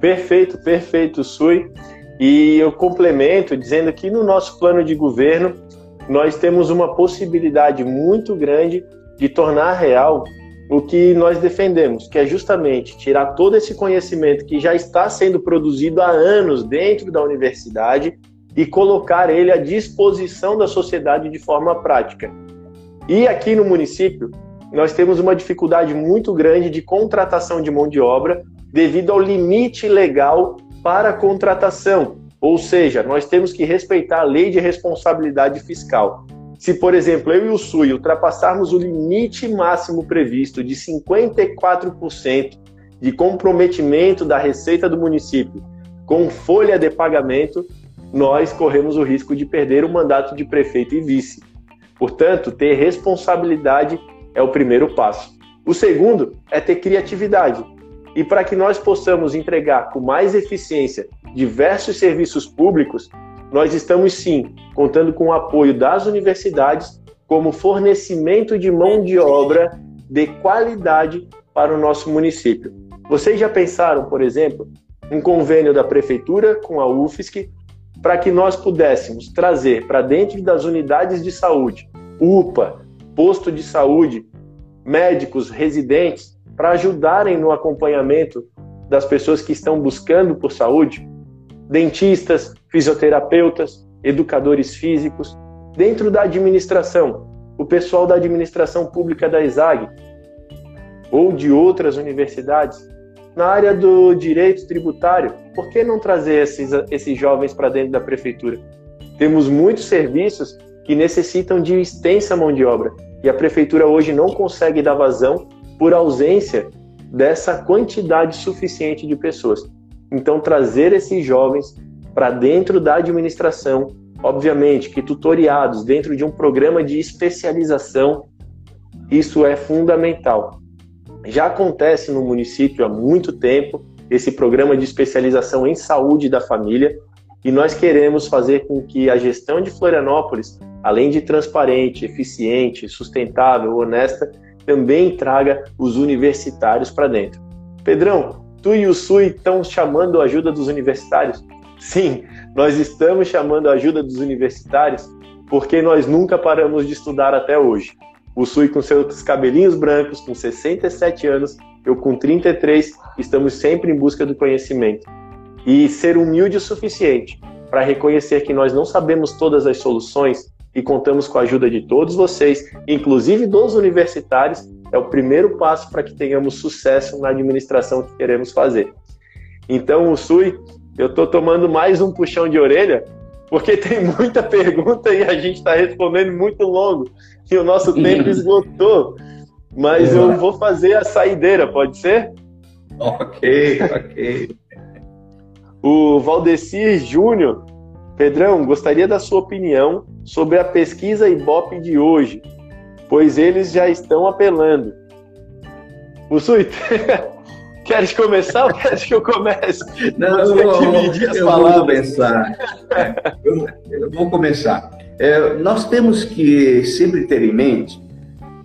S1: Perfeito, perfeito, Sui. E eu complemento dizendo que no nosso plano de governo nós temos uma possibilidade muito grande de tornar real o que nós defendemos, que é justamente tirar todo esse conhecimento que já está sendo produzido há anos dentro da universidade e colocar ele à disposição da sociedade de forma prática. E aqui no município, nós temos uma dificuldade muito grande de contratação de mão de obra devido ao limite legal para a contratação. Ou seja, nós temos que respeitar a lei de responsabilidade fiscal. Se, por exemplo, eu e o SUI ultrapassarmos o limite máximo previsto de 54% de comprometimento da receita do município com folha de pagamento, nós corremos o risco de perder o mandato de prefeito e vice. Portanto, ter responsabilidade é o primeiro passo. O segundo é ter criatividade. E para que nós possamos entregar com mais eficiência diversos serviços públicos, nós estamos sim contando com o apoio das universidades como fornecimento de mão de obra de qualidade para o nosso município. Vocês já pensaram, por exemplo, um convênio da prefeitura com a UFSC para que nós pudéssemos trazer para dentro das unidades de saúde, UPA, posto de saúde, médicos residentes para ajudarem no acompanhamento das pessoas que estão buscando por saúde, dentistas, fisioterapeutas, educadores físicos, dentro da administração, o pessoal da administração pública da ESAG ou de outras universidades, na área do direito tributário, por que não trazer esses, esses jovens para dentro da prefeitura? Temos muitos serviços que necessitam de extensa mão de obra e a prefeitura hoje não consegue dar vazão por ausência dessa quantidade suficiente de pessoas. Então, trazer esses jovens para dentro da administração, obviamente que tutoriados dentro de um programa de especialização, isso é fundamental. Já acontece no município há muito tempo esse programa de especialização em saúde da família e nós queremos fazer com que a gestão de Florianópolis, além de transparente, eficiente, sustentável, honesta, também traga os universitários para dentro. Pedrão, tu e o Sui estão chamando a ajuda dos universitários? Sim, nós estamos chamando a ajuda dos universitários porque nós nunca paramos de estudar até hoje. O Sui com seus cabelinhos brancos, com 67 anos, eu com 33, estamos sempre em busca do conhecimento. E ser humilde o suficiente para reconhecer que nós não sabemos todas as soluções e contamos com a ajuda de todos vocês, inclusive dos universitários, é o primeiro passo para que tenhamos sucesso na administração que queremos fazer. Então, o Sui, eu estou tomando mais um puxão de orelha, porque <laughs> tem muita pergunta e a gente está respondendo muito longo, e o nosso <laughs> tempo esgotou. Mas eu vou fazer a saideira, pode ser?
S2: Ok, ok.
S1: O Valdecir Júnior, Pedrão, gostaria da sua opinião sobre a pesquisa Ibope de hoje, pois eles já estão apelando. O Suíte, <laughs> queres começar ou queres que eu comece?
S2: Não, eu vou, eu vou começar. Eu, eu, vou começar. É, nós temos que sempre ter em mente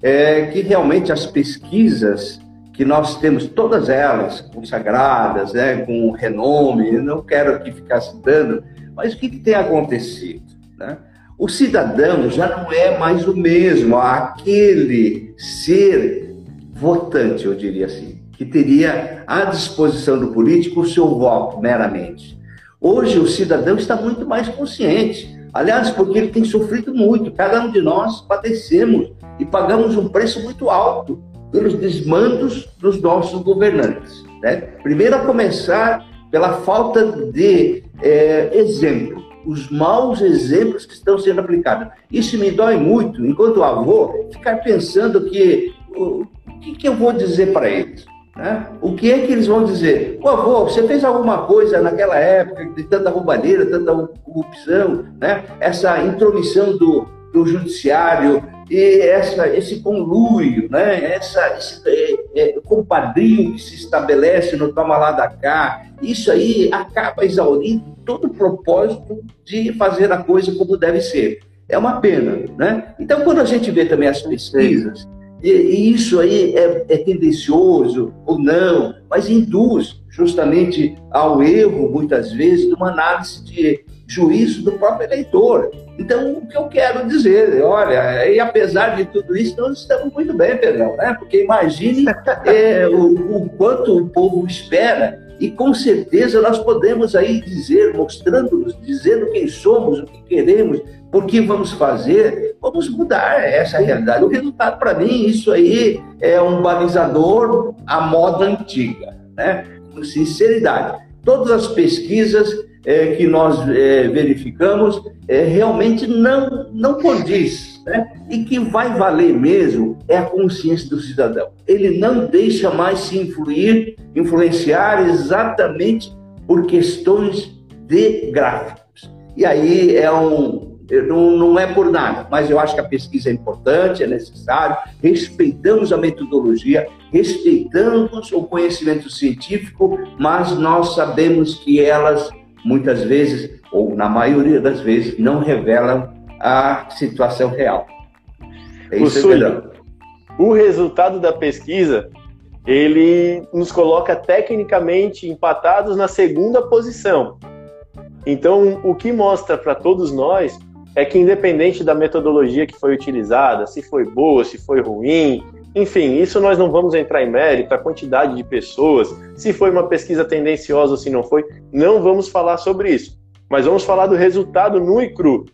S2: é, que realmente as pesquisas que nós temos, todas elas consagradas, né, com renome, não quero aqui ficar citando, mas o que, que tem acontecido? Né? O cidadão já não é mais o mesmo, aquele ser votante, eu diria assim, que teria à disposição do político o seu voto meramente. Hoje o cidadão está muito mais consciente, aliás, porque ele tem sofrido muito, cada um de nós padecemos e pagamos um preço muito alto pelos desmandos dos nossos governantes. Né? Primeiro a começar pela falta de é, exemplo os maus exemplos que estão sendo aplicados. Isso me dói muito, enquanto avô, ficar pensando que o, o que, que eu vou dizer para eles? Né? O que é que eles vão dizer? Pô, avô, você fez alguma coisa naquela época de tanta roubalheira, tanta corrupção, né? essa intromissão do, do judiciário e essa, esse conluio, né? essa, esse é, é, compadrio que se estabelece no toma lá da cá, isso aí acaba exaurindo todo o propósito de fazer a coisa como deve ser. É uma pena, né? Então, quando a gente vê também as pesquisas, e, e isso aí é, é tendencioso ou não, mas induz justamente ao erro, muitas vezes, de uma análise de juízo do próprio eleitor. Então, o que eu quero dizer, olha, e apesar de tudo isso, nós estamos muito bem, Pedrão, né? Porque imagine é, o, o quanto o povo espera e com certeza nós podemos aí dizer, mostrando-nos, dizendo quem somos, o que queremos, por que vamos fazer, vamos mudar essa realidade. O resultado, para mim, isso aí é um balizador à moda antiga, né? Com sinceridade. Todas as pesquisas é, que nós é, verificamos é, realmente não, não condiz. Né? E que vai valer mesmo é a consciência do cidadão. Ele não deixa mais se influir, influenciar exatamente por questões de gráficos. E aí é um, não, não é por nada, mas eu acho que a pesquisa é importante, é necessário, respeitamos a metodologia, respeitamos o conhecimento científico, mas nós sabemos que elas, muitas vezes, ou na maioria das vezes, não revelam a situação real.
S1: É isso, o, o resultado da pesquisa ele nos coloca tecnicamente empatados na segunda posição. Então, o que mostra para todos nós é que, independente da metodologia que foi utilizada, se foi boa, se foi ruim, enfim, isso nós não vamos entrar em mérito, a quantidade de pessoas, se foi uma pesquisa tendenciosa ou se não foi, não vamos falar sobre isso. Mas vamos falar do resultado nu e cru.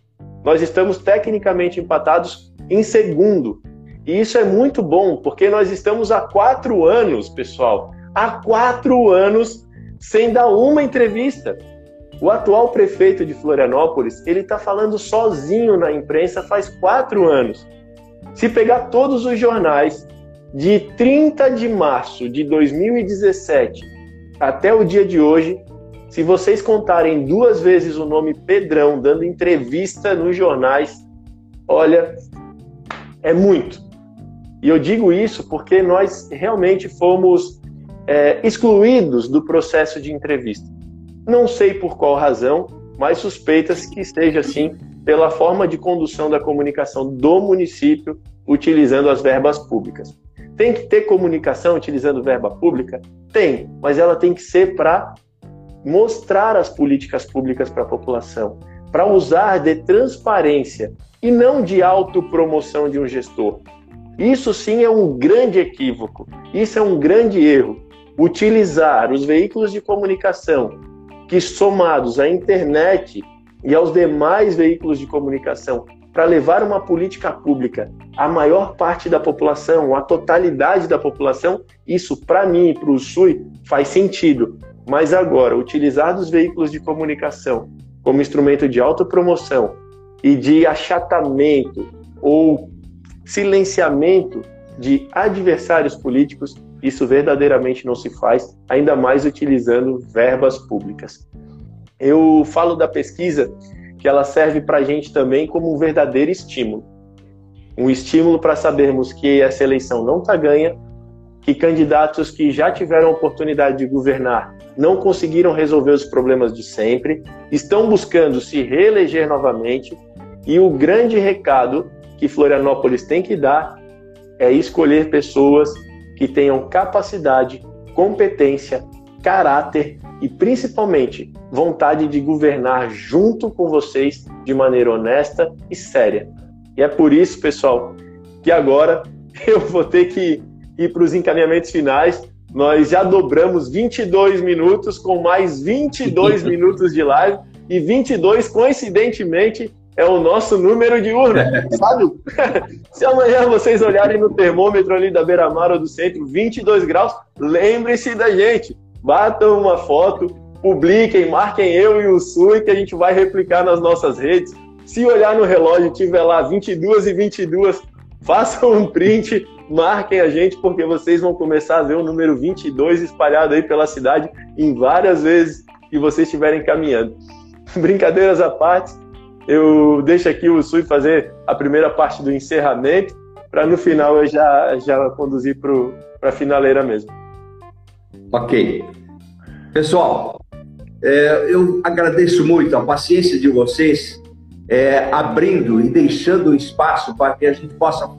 S1: Nós estamos tecnicamente empatados em segundo. E isso é muito bom, porque nós estamos há quatro anos, pessoal, há quatro anos sem dar uma entrevista. O atual prefeito de Florianópolis, ele está falando sozinho na imprensa faz quatro anos. Se pegar todos os jornais de 30 de março de 2017 até o dia de hoje, se vocês contarem duas vezes o nome Pedrão dando entrevista nos jornais, olha, é muito. E eu digo isso porque nós realmente fomos é, excluídos do processo de entrevista. Não sei por qual razão, mas suspeitas que esteja assim pela forma de condução da comunicação do município utilizando as verbas públicas. Tem que ter comunicação utilizando verba pública? Tem, mas ela tem que ser para mostrar as políticas públicas para a população, para usar de transparência e não de autopromoção de um gestor. Isso sim é um grande equívoco, isso é um grande erro. Utilizar os veículos de comunicação que somados à internet e aos demais veículos de comunicação para levar uma política pública à maior parte da população, à totalidade da população, isso para mim e para o SUI faz sentido. Mas agora, utilizar dos veículos de comunicação como instrumento de autopromoção e de achatamento ou silenciamento de adversários políticos isso verdadeiramente não se faz, ainda mais utilizando verbas públicas. Eu falo da pesquisa que ela serve para a gente também como um verdadeiro estímulo. Um estímulo para sabermos que essa eleição não está ganha, que candidatos que já tiveram a oportunidade de governar não conseguiram resolver os problemas de sempre, estão buscando se reeleger novamente, e o grande recado que Florianópolis tem que dar é escolher pessoas que tenham capacidade, competência, caráter e principalmente vontade de governar junto com vocês de maneira honesta e séria. E é por isso, pessoal, que agora <laughs> eu vou ter que ir para os encaminhamentos finais. Nós já dobramos 22 minutos com mais 22 <laughs> minutos de live e 22 coincidentemente é o nosso número de urna, sabe? <laughs> Se amanhã vocês olharem no termômetro ali da beira-mar ou do centro, 22 graus, lembrem-se da gente. Batam uma foto, publiquem, marquem eu e o Sui, que a gente vai replicar nas nossas redes. Se olhar no relógio tiver lá 22 e 22, <laughs> façam um print, marquem a gente, porque vocês vão começar a ver o número 22 espalhado aí pela cidade em várias vezes que vocês estiverem caminhando. <laughs> Brincadeiras à parte, eu deixo aqui o Sui fazer a primeira parte do encerramento, para no final eu já, já conduzir para a finaleira mesmo.
S2: Ok. Pessoal, é, eu agradeço muito a paciência de vocês, é, abrindo e deixando espaço para que a gente possa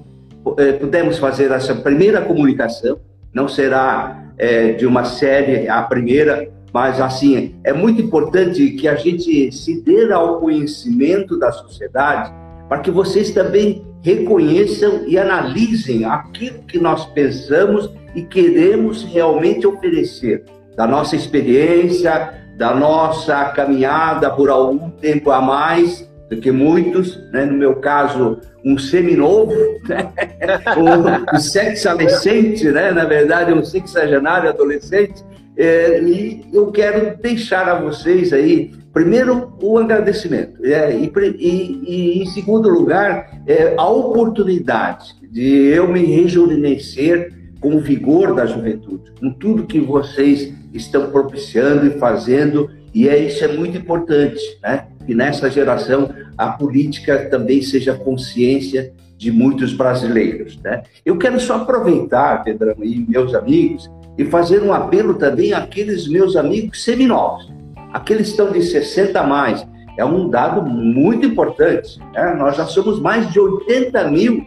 S2: é, pudemos fazer essa primeira comunicação. Não será é, de uma série a primeira, mas, assim, é muito importante que a gente se dê ao conhecimento da sociedade para que vocês também reconheçam e analisem aquilo que nós pensamos e queremos realmente oferecer, da nossa experiência, da nossa caminhada por algum tempo a mais do que muitos, né? no meu caso, um seminovo, né? <laughs> um, sexo-adolescente, né? na verdade, um sexagenário adolescente, é, e eu quero deixar a vocês aí, primeiro, o agradecimento, é, e, e, e, em segundo lugar, é, a oportunidade de eu me rejuvenescer com o vigor da juventude, com tudo que vocês estão propiciando e fazendo, e é, isso é muito importante, né? que nessa geração a política também seja consciência de muitos brasileiros. Né? Eu quero só aproveitar, Pedrão e meus amigos, e fazer um apelo também àqueles meus amigos seminovos, aqueles que estão de 60 a mais. É um dado muito importante. Né? Nós já somos mais de 80 mil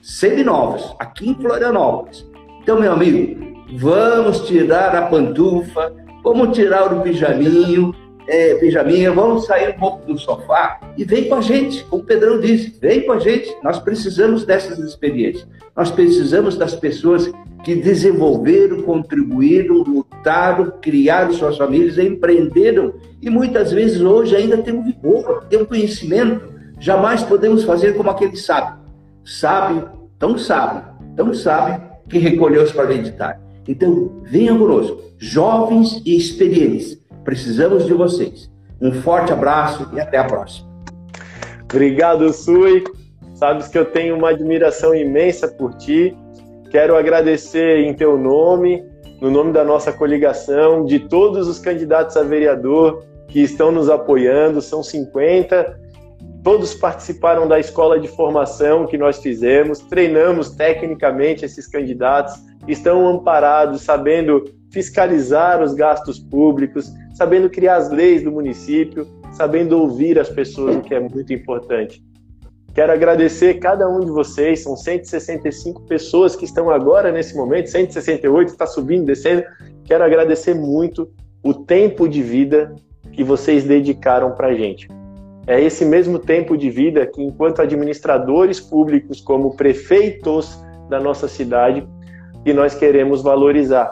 S2: seminovos aqui em Florianópolis. Então, meu amigo, vamos tirar a pantufa, vamos tirar o pijaminho, é, pijaminha, vamos sair um pouco do sofá e vem com a gente, como o Pedrão disse, vem com a gente. Nós precisamos dessas experiências. Nós precisamos das pessoas que desenvolveram, contribuíram, lutaram, criaram suas famílias, empreenderam e muitas vezes hoje ainda tem um vigor, tem um conhecimento. Jamais podemos fazer como aquele sábio. Sábio, tão sábio, tão sábio que recolheu-se para meditar. Então, venham conosco, jovens e experientes Precisamos de vocês. Um forte abraço e até a próxima.
S1: Obrigado, Sui. Sabes que eu tenho uma admiração imensa por ti. Quero agradecer em teu nome, no nome da nossa coligação, de todos os candidatos a vereador que estão nos apoiando, são 50. Todos participaram da escola de formação que nós fizemos, treinamos tecnicamente esses candidatos, estão amparados, sabendo fiscalizar os gastos públicos, sabendo criar as leis do município, sabendo ouvir as pessoas, o que é muito importante. Quero agradecer cada um de vocês, são 165 pessoas que estão agora nesse momento, 168 está subindo, descendo. Quero agradecer muito o tempo de vida que vocês dedicaram para a gente. É esse mesmo tempo de vida que, enquanto administradores públicos, como prefeitos da nossa cidade, que nós queremos valorizar.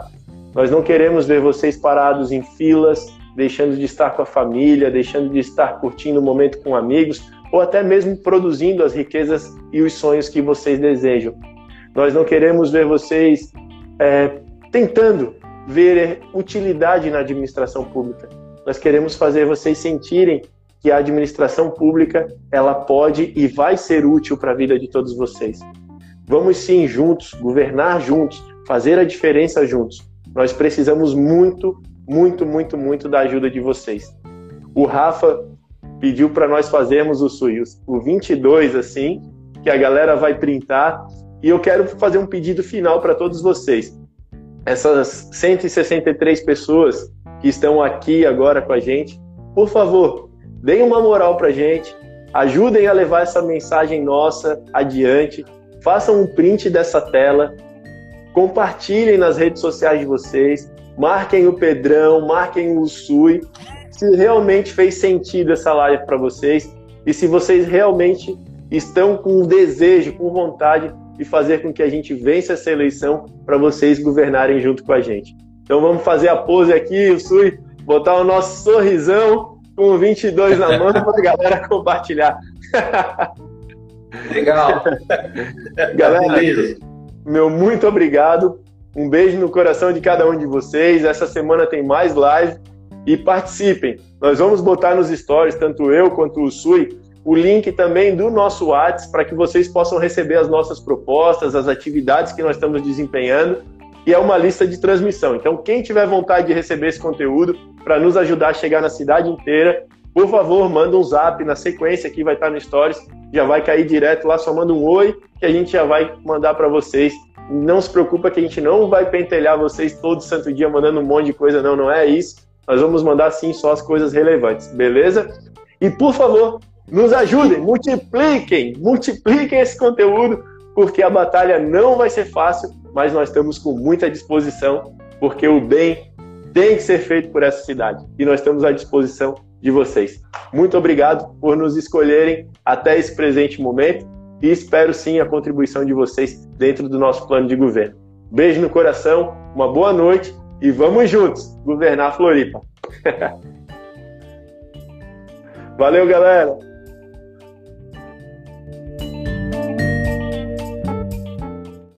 S1: Nós não queremos ver vocês parados em filas, deixando de estar com a família, deixando de estar curtindo o momento com amigos, ou até mesmo produzindo as riquezas e os sonhos que vocês desejam. Nós não queremos ver vocês é, tentando ver utilidade na administração pública. Nós queremos fazer vocês sentirem que a administração pública ela pode e vai ser útil para a vida de todos vocês. Vamos sim juntos, governar juntos, fazer a diferença juntos. Nós precisamos muito, muito, muito, muito da ajuda de vocês. O Rafa pediu para nós fazermos o SUIUS, o 22, assim, que a galera vai printar. E eu quero fazer um pedido final para todos vocês. Essas 163 pessoas que estão aqui agora com a gente, por favor, deem uma moral para gente, ajudem a levar essa mensagem nossa adiante, façam um print dessa tela, compartilhem nas redes sociais de vocês, marquem o Pedrão, marquem o Sui, se realmente fez sentido essa live para vocês e se vocês realmente estão com desejo, com vontade de fazer com que a gente vença essa eleição para vocês governarem junto com a gente. Então vamos fazer a pose aqui, o Sui, botar o nosso sorrisão com o 22 na mão para a galera compartilhar.
S2: Legal. <laughs>
S1: galera, Beleza meu muito obrigado. Um beijo no coração de cada um de vocês. Essa semana tem mais live e participem. Nós vamos botar nos stories, tanto eu quanto o Sui, o link também do nosso WhatsApp para que vocês possam receber as nossas propostas, as atividades que nós estamos desempenhando. E é uma lista de transmissão. Então, quem tiver vontade de receber esse conteúdo para nos ajudar a chegar na cidade inteira, por favor, manda um zap na sequência que vai estar no Stories já vai cair direto lá, só manda um oi que a gente já vai mandar para vocês. Não se preocupa que a gente não vai pentelhar vocês todo santo dia mandando um monte de coisa, não, não é isso. Nós vamos mandar sim só as coisas relevantes, beleza? E por favor, nos ajudem, multipliquem, multipliquem esse conteúdo, porque a batalha não vai ser fácil, mas nós estamos com muita disposição, porque o bem tem que ser feito por essa cidade e nós estamos à disposição de vocês. Muito obrigado por nos escolherem até esse presente momento e espero sim a contribuição de vocês dentro do nosso plano de governo. Beijo no coração, uma boa noite e vamos juntos governar a Floripa. <laughs> Valeu, galera!